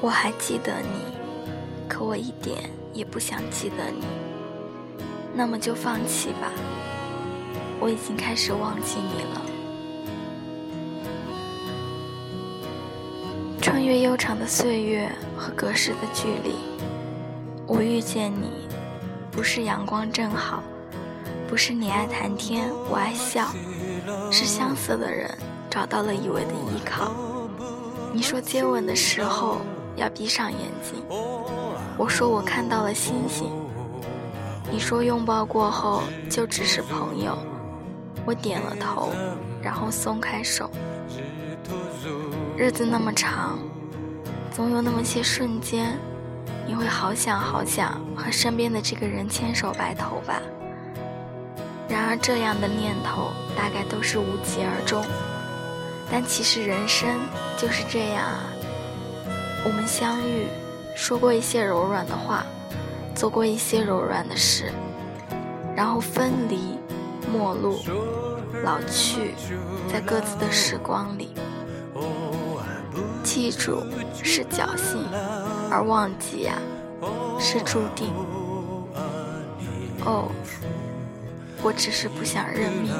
我还记得你，可我一点也不想记得你。那么就放弃吧，我已经开始忘记你了。穿越悠长的岁月和隔世的距离，我遇见你，不是阳光正好，不是你爱谈天我爱笑，是相似的人找到了以为的依靠。你说接吻的时候要闭上眼睛，我说我看到了星星。你说拥抱过后就只是朋友，我点了头，然后松开手。日子那么长，总有那么些瞬间，你会好想好想和身边的这个人牵手白头吧。然而这样的念头大概都是无疾而终。但其实人生就是这样啊，我们相遇，说过一些柔软的话，做过一些柔软的事，然后分离、陌路、老去，在各自的时光里。记住是侥幸，而忘记呀是注定。哦，我只是不想认命。